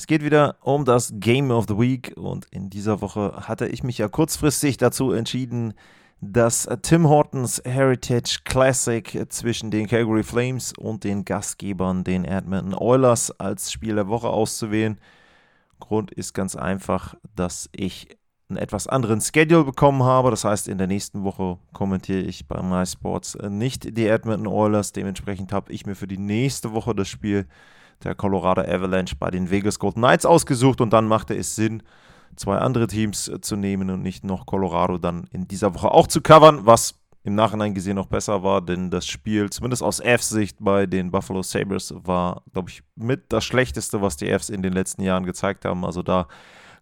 Es geht wieder um das Game of the Week und in dieser Woche hatte ich mich ja kurzfristig dazu entschieden, das Tim Hortons Heritage Classic zwischen den Calgary Flames und den Gastgebern, den Edmonton Oilers, als Spiel der Woche auszuwählen. Grund ist ganz einfach, dass ich einen etwas anderen Schedule bekommen habe. Das heißt, in der nächsten Woche kommentiere ich bei MySports nicht die Edmonton Oilers. Dementsprechend habe ich mir für die nächste Woche das Spiel der Colorado Avalanche bei den Vegas Golden Knights ausgesucht und dann machte es Sinn, zwei andere Teams zu nehmen und nicht noch Colorado dann in dieser Woche auch zu covern, was im Nachhinein gesehen noch besser war, denn das Spiel, zumindest aus Fs-Sicht bei den Buffalo Sabres, war, glaube ich, mit das Schlechteste, was die Fs in den letzten Jahren gezeigt haben. Also da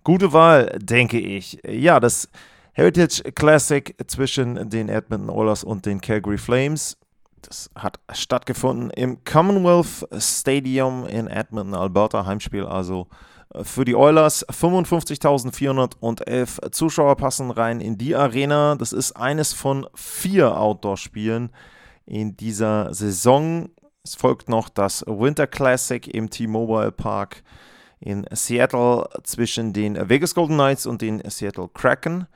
gute Wahl, denke ich. Ja, das Heritage Classic zwischen den Edmonton Oilers und den Calgary Flames das hat stattgefunden im Commonwealth Stadium in Edmonton, Alberta, Heimspiel also äh, für die Oilers. 55.411 Zuschauer passen rein in die Arena. Das ist eines von vier Outdoor-Spielen in dieser Saison. Es folgt noch das Winter Classic im T-Mobile Park in Seattle zwischen den Vegas Golden Knights und den Seattle Kraken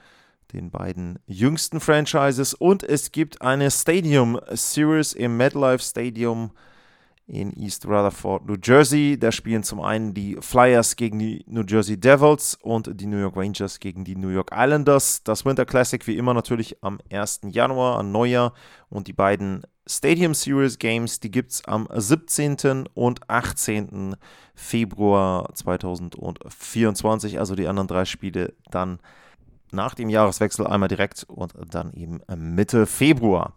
den beiden jüngsten Franchises. Und es gibt eine Stadium Series im MetLife Stadium in East Rutherford, New Jersey. Da spielen zum einen die Flyers gegen die New Jersey Devils und die New York Rangers gegen die New York Islanders. Das Winter Classic wie immer natürlich am 1. Januar, an Neujahr. Und die beiden Stadium Series Games, die gibt es am 17. und 18. Februar 2024. Also die anderen drei Spiele dann nach dem Jahreswechsel einmal direkt und dann eben Mitte Februar.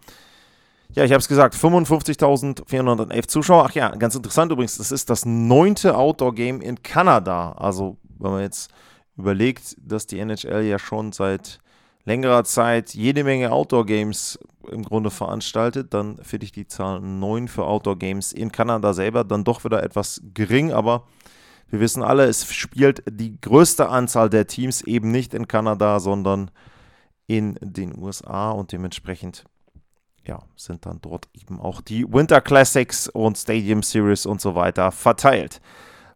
Ja, ich habe es gesagt, 55.411 Zuschauer. Ach ja, ganz interessant übrigens, das ist das neunte Outdoor-Game in Kanada. Also, wenn man jetzt überlegt, dass die NHL ja schon seit längerer Zeit jede Menge Outdoor-Games im Grunde veranstaltet, dann finde ich die Zahl 9 für Outdoor-Games in Kanada selber dann doch wieder etwas gering, aber wir wissen alle, es spielt die größte Anzahl der Teams eben nicht in Kanada, sondern in den USA und dementsprechend ja, sind dann dort eben auch die Winter Classics und Stadium Series und so weiter verteilt.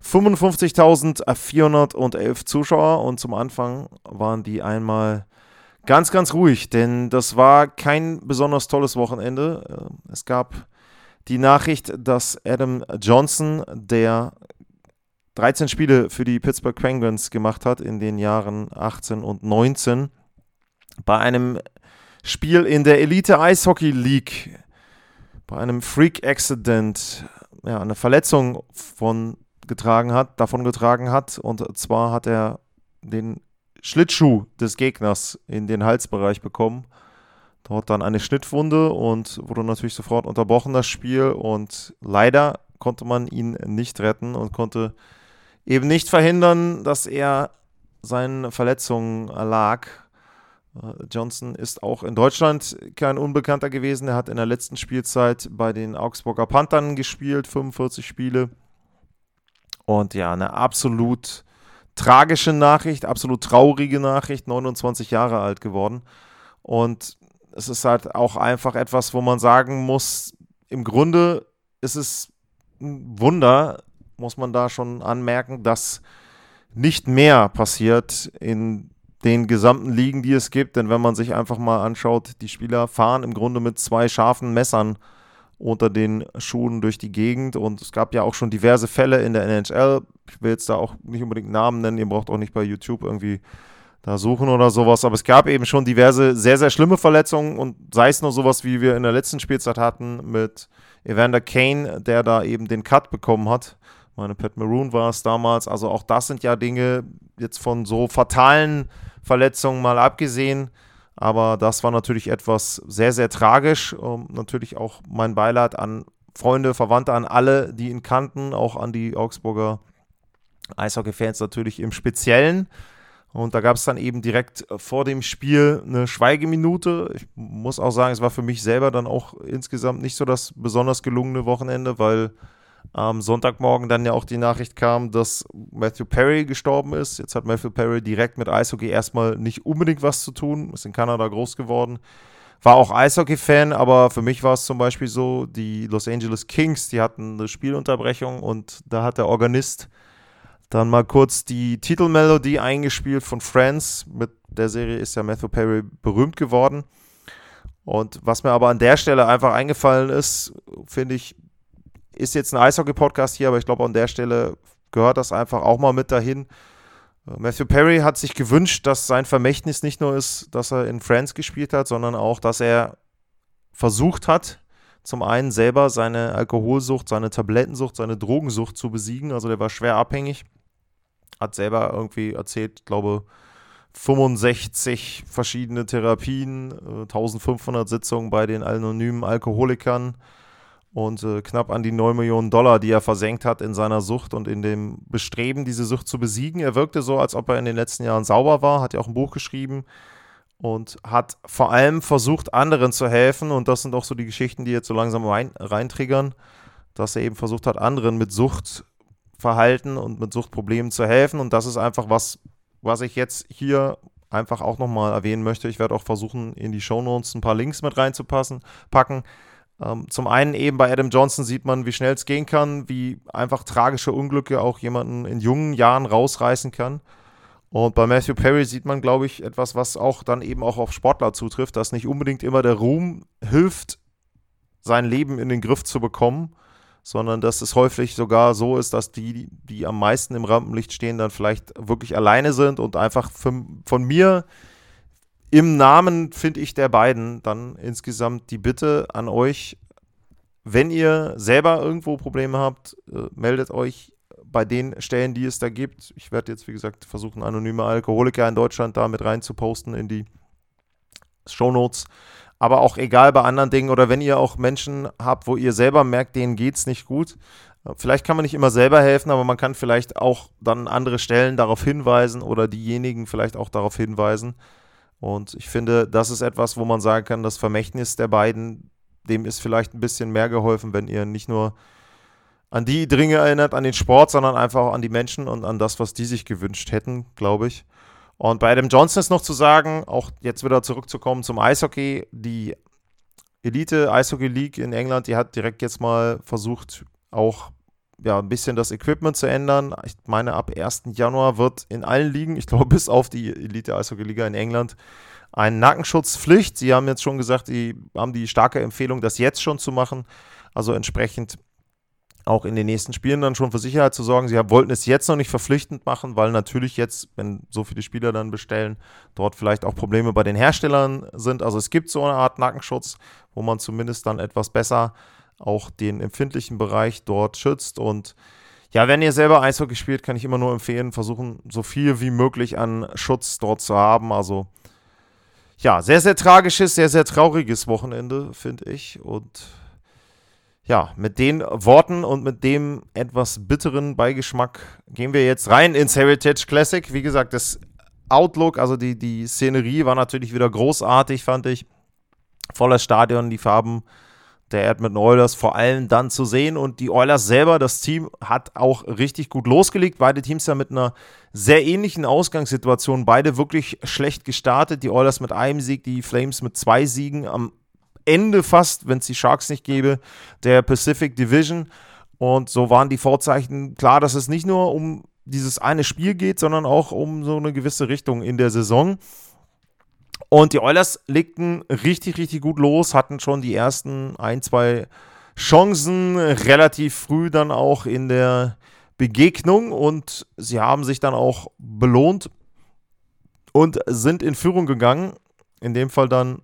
55.411 Zuschauer und zum Anfang waren die einmal ganz, ganz ruhig, denn das war kein besonders tolles Wochenende. Es gab die Nachricht, dass Adam Johnson, der 13 Spiele für die Pittsburgh Penguins gemacht hat in den Jahren 18 und 19. Bei einem Spiel in der Elite Eishockey League, bei einem Freak Accident, ja, eine Verletzung von getragen hat, davon getragen hat. Und zwar hat er den Schlittschuh des Gegners in den Halsbereich bekommen. Dort dann eine Schnittwunde und wurde natürlich sofort unterbrochen, das Spiel. Und leider konnte man ihn nicht retten und konnte eben nicht verhindern, dass er seinen Verletzungen erlag. Äh, Johnson ist auch in Deutschland kein Unbekannter gewesen. Er hat in der letzten Spielzeit bei den Augsburger Panthern gespielt, 45 Spiele. Und ja, eine absolut tragische Nachricht, absolut traurige Nachricht, 29 Jahre alt geworden. Und es ist halt auch einfach etwas, wo man sagen muss, im Grunde ist es ein Wunder, muss man da schon anmerken, dass nicht mehr passiert in den gesamten Ligen, die es gibt. Denn wenn man sich einfach mal anschaut, die Spieler fahren im Grunde mit zwei scharfen Messern unter den Schuhen durch die Gegend. Und es gab ja auch schon diverse Fälle in der NHL. Ich will jetzt da auch nicht unbedingt Namen nennen, ihr braucht auch nicht bei YouTube irgendwie da suchen oder sowas. Aber es gab eben schon diverse sehr, sehr schlimme Verletzungen und sei es nur sowas, wie wir in der letzten Spielzeit hatten mit Evander Kane, der da eben den Cut bekommen hat meine, Pat Maroon war es damals. Also auch das sind ja Dinge, jetzt von so fatalen Verletzungen mal abgesehen. Aber das war natürlich etwas sehr, sehr tragisch. Um, natürlich auch mein Beileid an Freunde, Verwandte, an alle, die ihn kannten, auch an die Augsburger Eishockey-Fans natürlich im Speziellen. Und da gab es dann eben direkt vor dem Spiel eine Schweigeminute. Ich muss auch sagen, es war für mich selber dann auch insgesamt nicht so das besonders gelungene Wochenende, weil am Sonntagmorgen dann ja auch die Nachricht kam, dass Matthew Perry gestorben ist. Jetzt hat Matthew Perry direkt mit Eishockey erstmal nicht unbedingt was zu tun, ist in Kanada groß geworden. War auch Eishockey-Fan, aber für mich war es zum Beispiel so, die Los Angeles Kings, die hatten eine Spielunterbrechung und da hat der Organist dann mal kurz die Titelmelodie eingespielt von Friends. Mit der Serie ist ja Matthew Perry berühmt geworden. Und was mir aber an der Stelle einfach eingefallen ist, finde ich, ist jetzt ein Eishockey-Podcast hier, aber ich glaube, an der Stelle gehört das einfach auch mal mit dahin. Matthew Perry hat sich gewünscht, dass sein Vermächtnis nicht nur ist, dass er in Friends gespielt hat, sondern auch, dass er versucht hat, zum einen selber seine Alkoholsucht, seine Tablettensucht, seine Drogensucht zu besiegen. Also der war schwer abhängig hat selber irgendwie erzählt, glaube 65 verschiedene Therapien, 1500 äh, Sitzungen bei den anonymen Alkoholikern und äh, knapp an die 9 Millionen Dollar, die er versenkt hat in seiner Sucht und in dem Bestreben, diese Sucht zu besiegen. Er wirkte so, als ob er in den letzten Jahren sauber war, hat ja auch ein Buch geschrieben und hat vor allem versucht, anderen zu helfen. Und das sind auch so die Geschichten, die jetzt so langsam rein, reintriggern, dass er eben versucht hat, anderen mit Sucht Verhalten und mit Suchtproblemen zu helfen. Und das ist einfach was, was ich jetzt hier einfach auch nochmal erwähnen möchte. Ich werde auch versuchen, in die Shownotes ein paar Links mit reinzupassen, packen. Ähm, zum einen eben bei Adam Johnson sieht man, wie schnell es gehen kann, wie einfach tragische Unglücke auch jemanden in jungen Jahren rausreißen kann. Und bei Matthew Perry sieht man, glaube ich, etwas, was auch dann eben auch auf Sportler zutrifft, dass nicht unbedingt immer der Ruhm hilft, sein Leben in den Griff zu bekommen, sondern dass es häufig sogar so ist, dass die, die am meisten im Rampenlicht stehen, dann vielleicht wirklich alleine sind und einfach von, von mir im Namen, finde ich, der beiden dann insgesamt die Bitte an euch, wenn ihr selber irgendwo Probleme habt, äh, meldet euch bei den Stellen, die es da gibt. Ich werde jetzt, wie gesagt, versuchen, anonyme Alkoholiker in Deutschland da mit rein zu posten in die Shownotes aber auch egal bei anderen Dingen oder wenn ihr auch Menschen habt, wo ihr selber merkt, denen geht es nicht gut. Vielleicht kann man nicht immer selber helfen, aber man kann vielleicht auch dann andere Stellen darauf hinweisen oder diejenigen vielleicht auch darauf hinweisen. Und ich finde, das ist etwas, wo man sagen kann, das Vermächtnis der beiden, dem ist vielleicht ein bisschen mehr geholfen, wenn ihr nicht nur an die Dinge erinnert, an den Sport, sondern einfach auch an die Menschen und an das, was die sich gewünscht hätten, glaube ich. Und bei Adam Johnson ist noch zu sagen, auch jetzt wieder zurückzukommen zum Eishockey, die Elite Eishockey League in England, die hat direkt jetzt mal versucht, auch ja, ein bisschen das Equipment zu ändern. Ich meine, ab 1. Januar wird in allen Ligen, ich glaube bis auf die Elite Eishockey Liga in England, eine Nackenschutzpflicht. Sie haben jetzt schon gesagt, sie haben die starke Empfehlung, das jetzt schon zu machen. Also entsprechend auch in den nächsten Spielen dann schon für Sicherheit zu sorgen. Sie wollten es jetzt noch nicht verpflichtend machen, weil natürlich jetzt, wenn so viele Spieler dann bestellen, dort vielleicht auch Probleme bei den Herstellern sind. Also es gibt so eine Art Nackenschutz, wo man zumindest dann etwas besser auch den empfindlichen Bereich dort schützt. Und ja, wenn ihr selber Eishockey spielt, kann ich immer nur empfehlen, versuchen so viel wie möglich an Schutz dort zu haben. Also ja, sehr, sehr tragisches, sehr, sehr trauriges Wochenende, finde ich. Und ja, mit den Worten und mit dem etwas bitteren Beigeschmack gehen wir jetzt rein ins Heritage Classic. Wie gesagt, das Outlook, also die, die Szenerie war natürlich wieder großartig, fand ich. Volles Stadion, die Farben der Edmonton Oilers vor allem dann zu sehen. Und die Oilers selber, das Team, hat auch richtig gut losgelegt. Beide Teams ja mit einer sehr ähnlichen Ausgangssituation. Beide wirklich schlecht gestartet. Die Oilers mit einem Sieg, die Flames mit zwei Siegen. Am Ende fast, wenn es die Sharks nicht gäbe, der Pacific Division. Und so waren die Vorzeichen klar, dass es nicht nur um dieses eine Spiel geht, sondern auch um so eine gewisse Richtung in der Saison. Und die Oilers legten richtig, richtig gut los, hatten schon die ersten ein, zwei Chancen relativ früh dann auch in der Begegnung und sie haben sich dann auch belohnt und sind in Führung gegangen. In dem Fall dann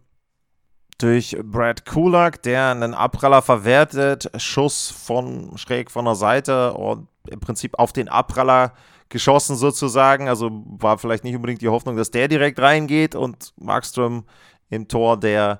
durch Brad Kulak, der einen Abpraller verwertet, Schuss von schräg von der Seite und im Prinzip auf den Abpraller geschossen sozusagen. Also war vielleicht nicht unbedingt die Hoffnung, dass der direkt reingeht und Markström im Tor der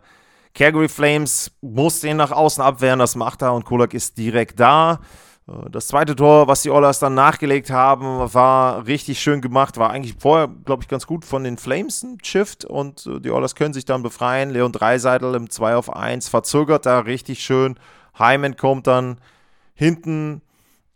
Calgary Flames muss den nach außen abwehren, das macht er und Kulak ist direkt da. Äh, das zweite Tor, was die Oilers dann nachgelegt haben, war richtig schön gemacht. War eigentlich vorher, glaube ich, ganz gut von den Flames ein Shift und äh, die Oilers können sich dann befreien. Leon Dreiseitel im 2 auf 1 verzögert da richtig schön. Hyman kommt dann hinten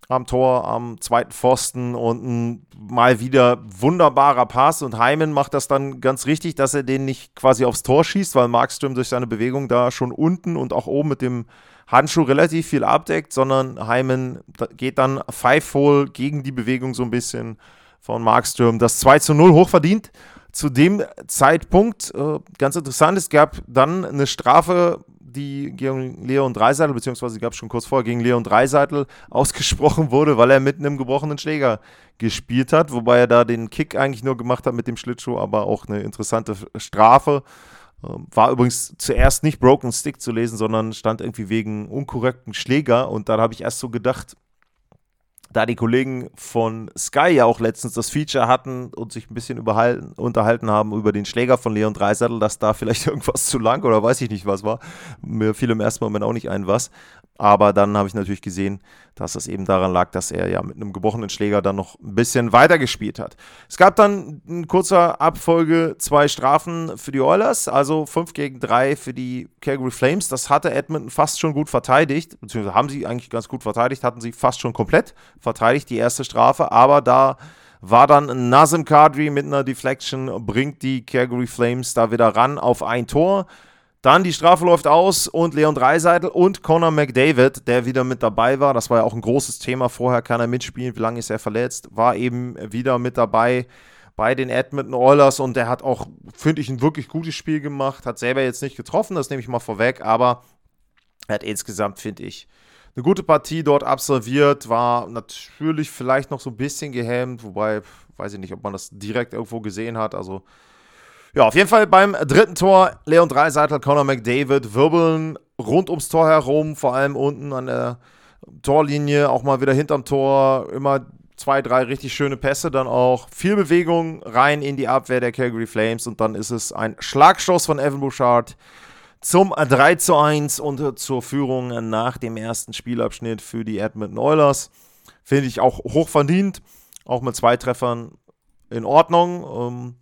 am Tor, am zweiten Pfosten und ein mal wieder wunderbarer Pass. Und Hyman macht das dann ganz richtig, dass er den nicht quasi aufs Tor schießt, weil Markström durch seine Bewegung da schon unten und auch oben mit dem Handschuh relativ viel abdeckt, sondern Hyman geht dann Five-Hole gegen die Bewegung so ein bisschen von Markström. Das 2 zu 0 hochverdient. Zu dem Zeitpunkt, äh, ganz interessant, es gab dann eine Strafe die gegen Leon Dreiseitel, beziehungsweise gab es schon kurz vorher gegen Leon Dreiseitel ausgesprochen wurde, weil er mit einem gebrochenen Schläger gespielt hat, wobei er da den Kick eigentlich nur gemacht hat mit dem Schlittschuh, aber auch eine interessante Strafe. Ähm, war übrigens zuerst nicht Broken Stick zu lesen, sondern stand irgendwie wegen unkorrekten Schläger und dann habe ich erst so gedacht, da die Kollegen von Sky ja auch letztens das Feature hatten und sich ein bisschen unterhalten haben über den Schläger von Leon Dreisattel, dass da vielleicht irgendwas zu lang oder weiß ich nicht was war. Mir fiel im ersten Moment auch nicht ein, was. Aber dann habe ich natürlich gesehen, dass das eben daran lag, dass er ja mit einem gebrochenen Schläger dann noch ein bisschen weitergespielt hat. Es gab dann in kurzer Abfolge zwei Strafen für die Oilers, also 5 gegen 3 für die Calgary Flames. Das hatte Edmonton fast schon gut verteidigt, beziehungsweise haben sie eigentlich ganz gut verteidigt, hatten sie fast schon komplett verteidigt, die erste Strafe, aber da war dann Nazem Kadri mit einer Deflection, bringt die Calgary Flames da wieder ran auf ein Tor. Dann die Strafe läuft aus und Leon Dreiseitel und Conor McDavid, der wieder mit dabei war, das war ja auch ein großes Thema. Vorher, kann er mitspielen, wie lange ist er verletzt, war eben wieder mit dabei bei den Edmonton Oilers und der hat auch, finde ich, ein wirklich gutes Spiel gemacht, hat selber jetzt nicht getroffen, das nehme ich mal vorweg, aber er hat insgesamt, finde ich, eine gute Partie dort absolviert, war natürlich vielleicht noch so ein bisschen gehemmt, wobei, weiß ich nicht, ob man das direkt irgendwo gesehen hat, also ja, auf jeden Fall beim dritten Tor Leon Dreiseitel, Conor McDavid wirbeln rund ums Tor herum, vor allem unten an der Torlinie, auch mal wieder hinterm Tor, immer zwei, drei richtig schöne Pässe, dann auch. Viel Bewegung rein in die Abwehr der Calgary Flames und dann ist es ein Schlagstoß von Evan Bouchard zum 3 zu 1 und zur Führung nach dem ersten Spielabschnitt für die Edmonton Oilers. Finde ich auch hoch verdient, auch mit zwei Treffern in Ordnung. Ähm,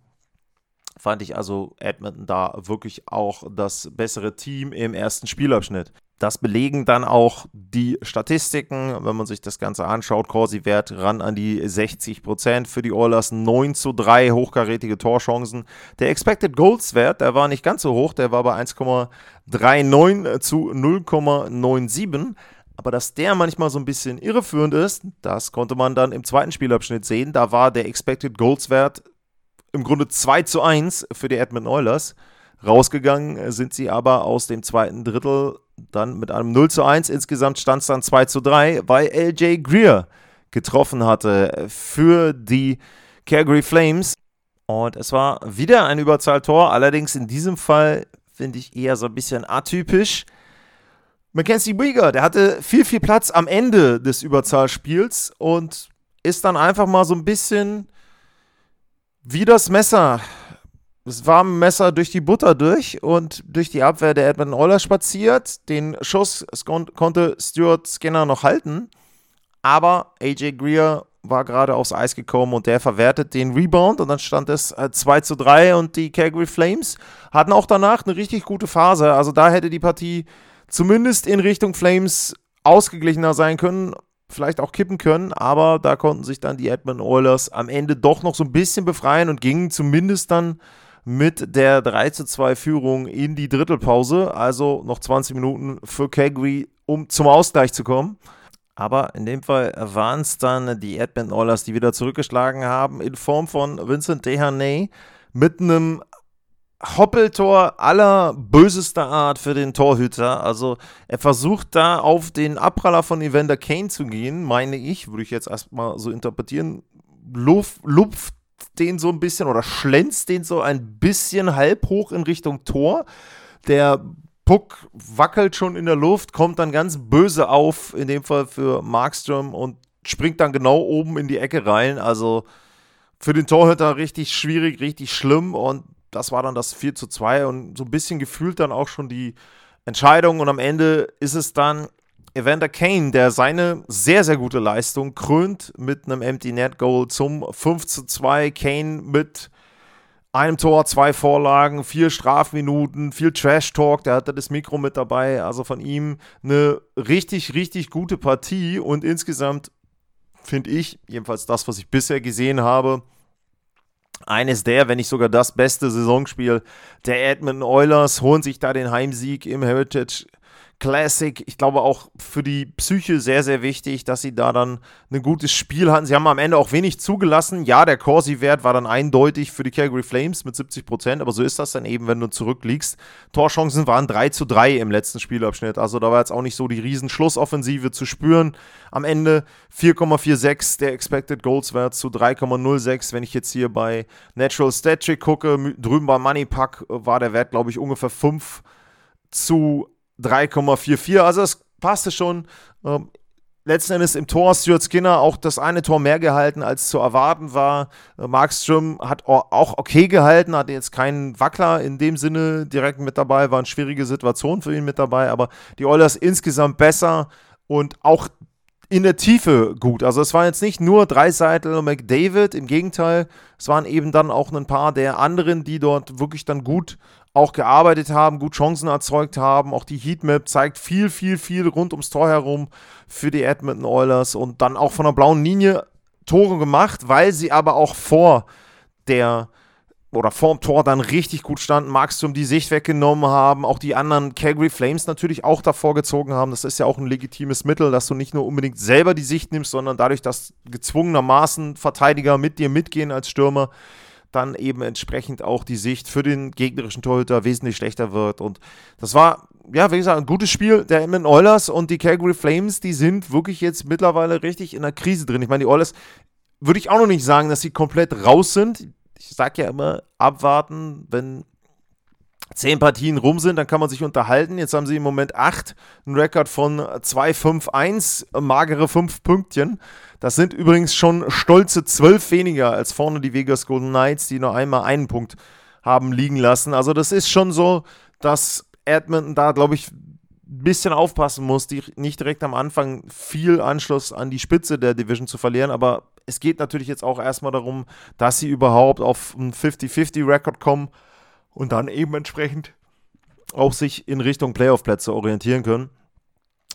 fand ich also Edmonton da wirklich auch das bessere Team im ersten Spielabschnitt. Das belegen dann auch die Statistiken, wenn man sich das Ganze anschaut. Corsi-Wert ran an die 60% für die Oilers, 9 zu 3 hochkarätige Torchancen. Der Expected Goals-Wert, der war nicht ganz so hoch, der war bei 1,39 zu 0,97. Aber dass der manchmal so ein bisschen irreführend ist, das konnte man dann im zweiten Spielabschnitt sehen. Da war der Expected Goals-Wert im Grunde 2 zu 1 für die Edmonton Oilers. Rausgegangen sind sie aber aus dem zweiten Drittel dann mit einem 0 zu 1. Insgesamt stand es dann 2 zu 3, weil LJ Greer getroffen hatte für die Calgary Flames. Und es war wieder ein Überzahltor, allerdings in diesem Fall finde ich eher so ein bisschen atypisch. Mackenzie Weger, der hatte viel, viel Platz am Ende des Überzahlspiels und ist dann einfach mal so ein bisschen wie das Messer. Das warme Messer durch die Butter durch und durch die Abwehr der Edmonton Oilers spaziert. Den Schuss kon konnte Stuart Skinner noch halten, aber AJ Greer war gerade aufs Eis gekommen und der verwertet den Rebound und dann stand es 2 äh, zu 3 und die Calgary Flames hatten auch danach eine richtig gute Phase. Also da hätte die Partie zumindest in Richtung Flames ausgeglichener sein können vielleicht auch kippen können, aber da konnten sich dann die Edmonton Oilers am Ende doch noch so ein bisschen befreien und gingen zumindest dann mit der 3 zu 2 Führung in die Drittelpause, also noch 20 Minuten für Calgary, um zum Ausgleich zu kommen. Aber in dem Fall waren es dann die Edmonton Oilers, die wieder zurückgeschlagen haben, in Form von Vincent Dehaney mit einem Hoppeltor aller bösester Art für den Torhüter. Also er versucht da auf den Abpraller von Evander Kane zu gehen, meine ich, würde ich jetzt erstmal so interpretieren. Lupft den so ein bisschen oder schlänzt den so ein bisschen halb hoch in Richtung Tor. Der Puck wackelt schon in der Luft, kommt dann ganz böse auf, in dem Fall für Markström und springt dann genau oben in die Ecke rein. Also für den Torhüter richtig schwierig, richtig schlimm und das war dann das 4 zu 2 und so ein bisschen gefühlt dann auch schon die Entscheidung. Und am Ende ist es dann Evander Kane, der seine sehr, sehr gute Leistung krönt mit einem Empty Net Goal zum 5 zu 2. Kane mit einem Tor, zwei Vorlagen, vier Strafminuten, viel Trash-Talk, der hatte das Mikro mit dabei. Also von ihm eine richtig, richtig gute Partie und insgesamt finde ich, jedenfalls das, was ich bisher gesehen habe, eines der, wenn nicht sogar das beste Saisonspiel der Edmonton Oilers, holen sich da den Heimsieg im Heritage Classic. Ich glaube auch für die Psyche sehr, sehr wichtig, dass sie da dann ein gutes Spiel hatten. Sie haben am Ende auch wenig zugelassen. Ja, der Corsi-Wert war dann eindeutig für die Calgary Flames mit 70 Prozent, aber so ist das dann eben, wenn du zurückliegst. Torchancen waren 3 zu 3 im letzten Spielabschnitt. Also da war jetzt auch nicht so die riesen Schlussoffensive zu spüren. Am Ende 4,46 der Expected Goals Wert zu 3,06. Wenn ich jetzt hier bei Natural Stat Trick gucke, drüben bei Money Pack war der Wert, glaube ich, ungefähr 5 zu 3,44. Also es passte schon. Ähm, letzten Endes im Tor Stuart Skinner auch das eine Tor mehr gehalten, als zu erwarten war. Äh, Markström hat auch okay gehalten, hatte jetzt keinen Wackler in dem Sinne direkt mit dabei, war eine schwierige Situation für ihn mit dabei, aber die Oilers insgesamt besser und auch in der Tiefe gut. Also es waren jetzt nicht nur Dreiseitel und McDavid, im Gegenteil, es waren eben dann auch ein paar der anderen, die dort wirklich dann gut auch gearbeitet haben, gut Chancen erzeugt haben. Auch die Heatmap zeigt viel, viel, viel rund ums Tor herum für die Edmonton Oilers und dann auch von der blauen Linie Tore gemacht, weil sie aber auch vor der oder vorm Tor dann richtig gut standen, Markstrom die Sicht weggenommen haben, auch die anderen Calgary Flames natürlich auch davor gezogen haben. Das ist ja auch ein legitimes Mittel, dass du nicht nur unbedingt selber die Sicht nimmst, sondern dadurch, dass gezwungenermaßen Verteidiger mit dir mitgehen als Stürmer, dann eben entsprechend auch die Sicht für den gegnerischen Torhüter wesentlich schlechter wird. Und das war, ja, wie gesagt, ein gutes Spiel der Edmonton Oilers und die Calgary Flames, die sind wirklich jetzt mittlerweile richtig in der Krise drin. Ich meine, die Oilers würde ich auch noch nicht sagen, dass sie komplett raus sind. Ich sage ja immer, abwarten, wenn zehn Partien rum sind, dann kann man sich unterhalten. Jetzt haben sie im Moment acht, einen Rekord von 2-5-1, magere fünf Pünktchen. Das sind übrigens schon stolze zwölf weniger als vorne die Vegas Golden Knights, die nur einmal einen Punkt haben liegen lassen. Also das ist schon so, dass Edmonton da, glaube ich, bisschen aufpassen muss, die nicht direkt am Anfang viel Anschluss an die Spitze der Division zu verlieren, aber es geht natürlich jetzt auch erstmal darum, dass sie überhaupt auf einen 50-50-Rekord kommen und dann eben entsprechend auch sich in Richtung Playoff-Plätze orientieren können.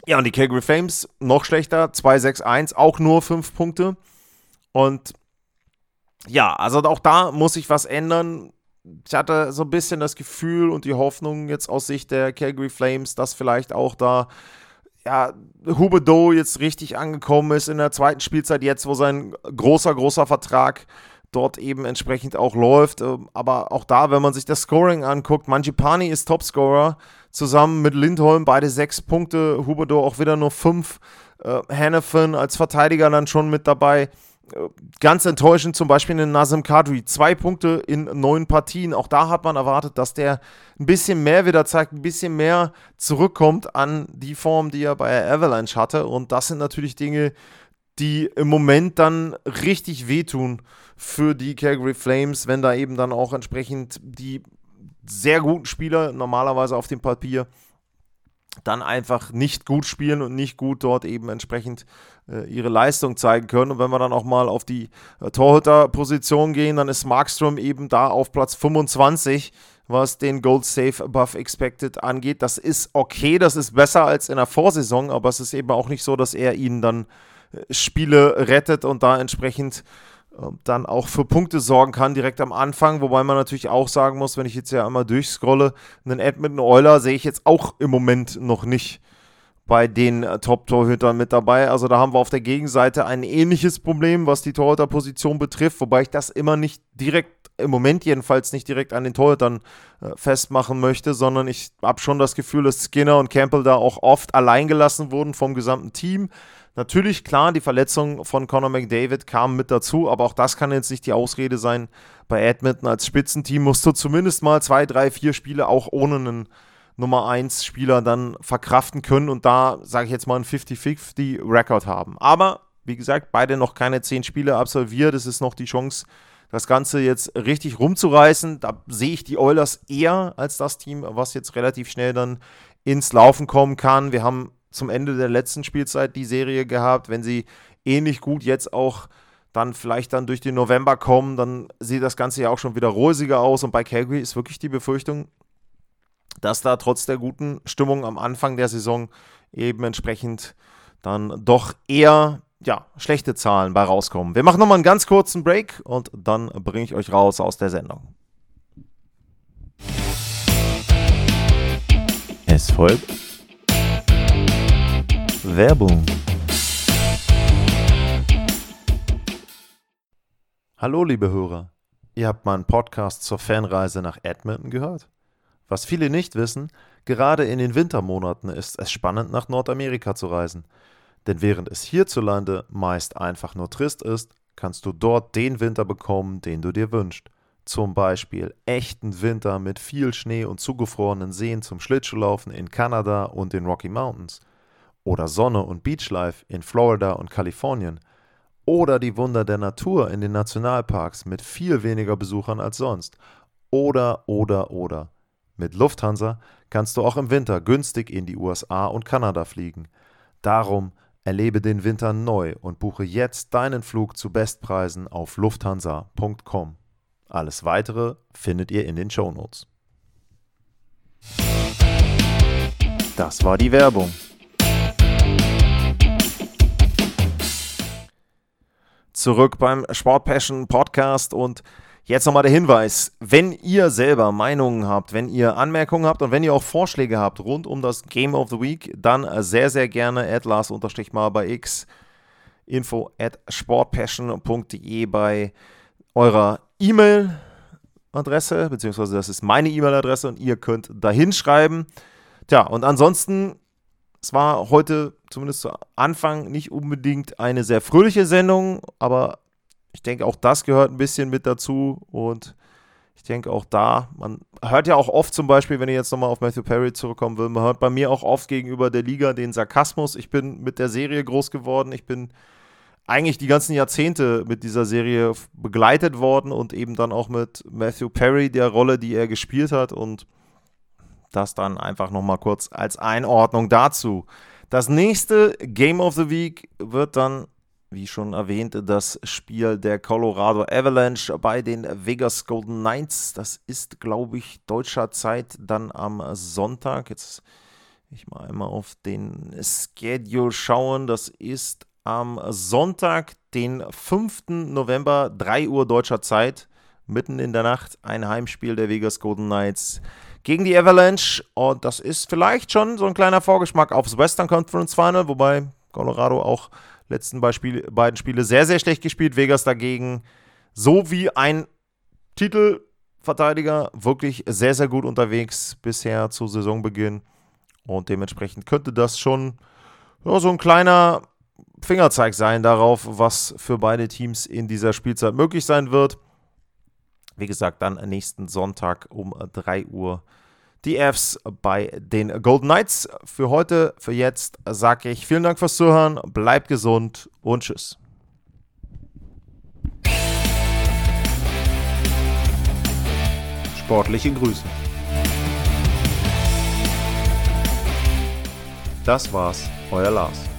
Ja, und die Calgary Flames noch schlechter, 2-6-1, auch nur 5 Punkte. Und ja, also auch da muss sich was ändern. Ich hatte so ein bisschen das Gefühl und die Hoffnung jetzt aus Sicht der Calgary Flames, dass vielleicht auch da ja, Hubedo jetzt richtig angekommen ist in der zweiten Spielzeit, jetzt wo sein großer, großer Vertrag dort eben entsprechend auch läuft. Ähm, aber auch da, wenn man sich das Scoring anguckt, Manjipani ist Topscorer zusammen mit Lindholm, beide sechs Punkte, Huberdo auch wieder nur fünf, äh, Hannafin als Verteidiger dann schon mit dabei. Äh, ganz enttäuschend zum Beispiel in Nazim Kadri, zwei Punkte in neun Partien. Auch da hat man erwartet, dass der ein bisschen mehr wieder zeigt, ein bisschen mehr zurückkommt an die Form, die er bei Avalanche hatte. Und das sind natürlich Dinge, die im Moment dann richtig wehtun für die Calgary Flames, wenn da eben dann auch entsprechend die sehr guten Spieler normalerweise auf dem Papier dann einfach nicht gut spielen und nicht gut dort eben entsprechend äh, ihre Leistung zeigen können. Und wenn wir dann auch mal auf die äh, Torhüterposition gehen, dann ist Markstrom eben da auf Platz 25, was den Gold Safe Above Expected angeht. Das ist okay, das ist besser als in der Vorsaison, aber es ist eben auch nicht so, dass er ihnen dann äh, Spiele rettet und da entsprechend dann auch für Punkte sorgen kann direkt am Anfang, wobei man natürlich auch sagen muss, wenn ich jetzt ja einmal durchscrolle, einen Edmonton Euler sehe ich jetzt auch im Moment noch nicht bei den äh, Top-Torhütern mit dabei. Also da haben wir auf der Gegenseite ein ähnliches Problem, was die Torhüterposition betrifft, wobei ich das immer nicht direkt, im Moment jedenfalls nicht direkt an den Torhütern äh, festmachen möchte, sondern ich habe schon das Gefühl, dass Skinner und Campbell da auch oft allein gelassen wurden vom gesamten Team. Natürlich, klar, die Verletzung von Conor McDavid kam mit dazu, aber auch das kann jetzt nicht die Ausrede sein. Bei Edmonton als Spitzenteam musst du zumindest mal zwei, drei, vier Spiele auch ohne einen Nummer 1 Spieler dann verkraften können und da, sage ich jetzt mal, einen 50-50-Rekord haben. Aber, wie gesagt, beide noch keine zehn Spiele absolviert. Es ist noch die Chance, das Ganze jetzt richtig rumzureißen. Da sehe ich die Oilers eher als das Team, was jetzt relativ schnell dann ins Laufen kommen kann. Wir haben zum Ende der letzten Spielzeit die Serie gehabt. Wenn sie ähnlich gut jetzt auch dann vielleicht dann durch den November kommen, dann sieht das Ganze ja auch schon wieder rosiger aus. Und bei Calgary ist wirklich die Befürchtung, dass da trotz der guten Stimmung am Anfang der Saison eben entsprechend dann doch eher ja, schlechte Zahlen bei rauskommen. Wir machen nochmal einen ganz kurzen Break und dann bringe ich euch raus aus der Sendung. Es folgt Werbung. Hallo, liebe Hörer. Ihr habt meinen Podcast zur Fanreise nach Edmonton gehört? Was viele nicht wissen, gerade in den Wintermonaten ist es spannend, nach Nordamerika zu reisen. Denn während es hierzulande meist einfach nur trist ist, kannst du dort den Winter bekommen, den du dir wünschst. Zum Beispiel echten Winter mit viel Schnee und zugefrorenen Seen zum Schlittschuhlaufen in Kanada und den Rocky Mountains. Oder Sonne und Beachlife in Florida und Kalifornien – oder die Wunder der Natur in den Nationalparks mit viel weniger Besuchern als sonst. Oder, oder, oder. Mit Lufthansa kannst du auch im Winter günstig in die USA und Kanada fliegen. Darum erlebe den Winter neu und buche jetzt deinen Flug zu Bestpreisen auf lufthansa.com. Alles weitere findet ihr in den Shownotes. Das war die Werbung. zurück beim Sport Passion Podcast und jetzt nochmal der Hinweis, wenn ihr selber Meinungen habt, wenn ihr Anmerkungen habt und wenn ihr auch Vorschläge habt rund um das Game of the Week, dann sehr, sehr gerne at Lars-mal bei X info at sportpassion.de bei eurer E-Mail Adresse, beziehungsweise das ist meine E-Mail-Adresse und ihr könnt da hinschreiben. Tja, und ansonsten es war heute zumindest zu Anfang nicht unbedingt eine sehr fröhliche Sendung, aber ich denke, auch das gehört ein bisschen mit dazu und ich denke auch da, man hört ja auch oft zum Beispiel, wenn ich jetzt nochmal auf Matthew Perry zurückkommen will, man hört bei mir auch oft gegenüber der Liga den Sarkasmus. Ich bin mit der Serie groß geworden, ich bin eigentlich die ganzen Jahrzehnte mit dieser Serie begleitet worden und eben dann auch mit Matthew Perry, der Rolle, die er gespielt hat und das dann einfach nochmal kurz als Einordnung dazu. Das nächste Game of the Week wird dann, wie schon erwähnt, das Spiel der Colorado Avalanche bei den Vegas Golden Knights. Das ist, glaube ich, deutscher Zeit dann am Sonntag. Jetzt ich mal einmal auf den Schedule schauen. Das ist am Sonntag, den 5. November, 3 Uhr deutscher Zeit, mitten in der Nacht, ein Heimspiel der Vegas Golden Knights gegen die Avalanche. Und das ist vielleicht schon so ein kleiner Vorgeschmack aufs Western Conference Final, wobei Colorado auch letzten Beispiel, beiden Spiele sehr, sehr schlecht gespielt. Vegas dagegen so wie ein Titelverteidiger wirklich sehr, sehr gut unterwegs bisher zu Saisonbeginn. Und dementsprechend könnte das schon ja, so ein kleiner Fingerzeig sein darauf, was für beide Teams in dieser Spielzeit möglich sein wird. Wie gesagt, dann nächsten Sonntag um 3 Uhr die Fs bei den Golden Knights. Für heute, für jetzt sage ich vielen Dank fürs Zuhören, bleibt gesund und tschüss. Sportliche Grüße. Das war's, euer Lars.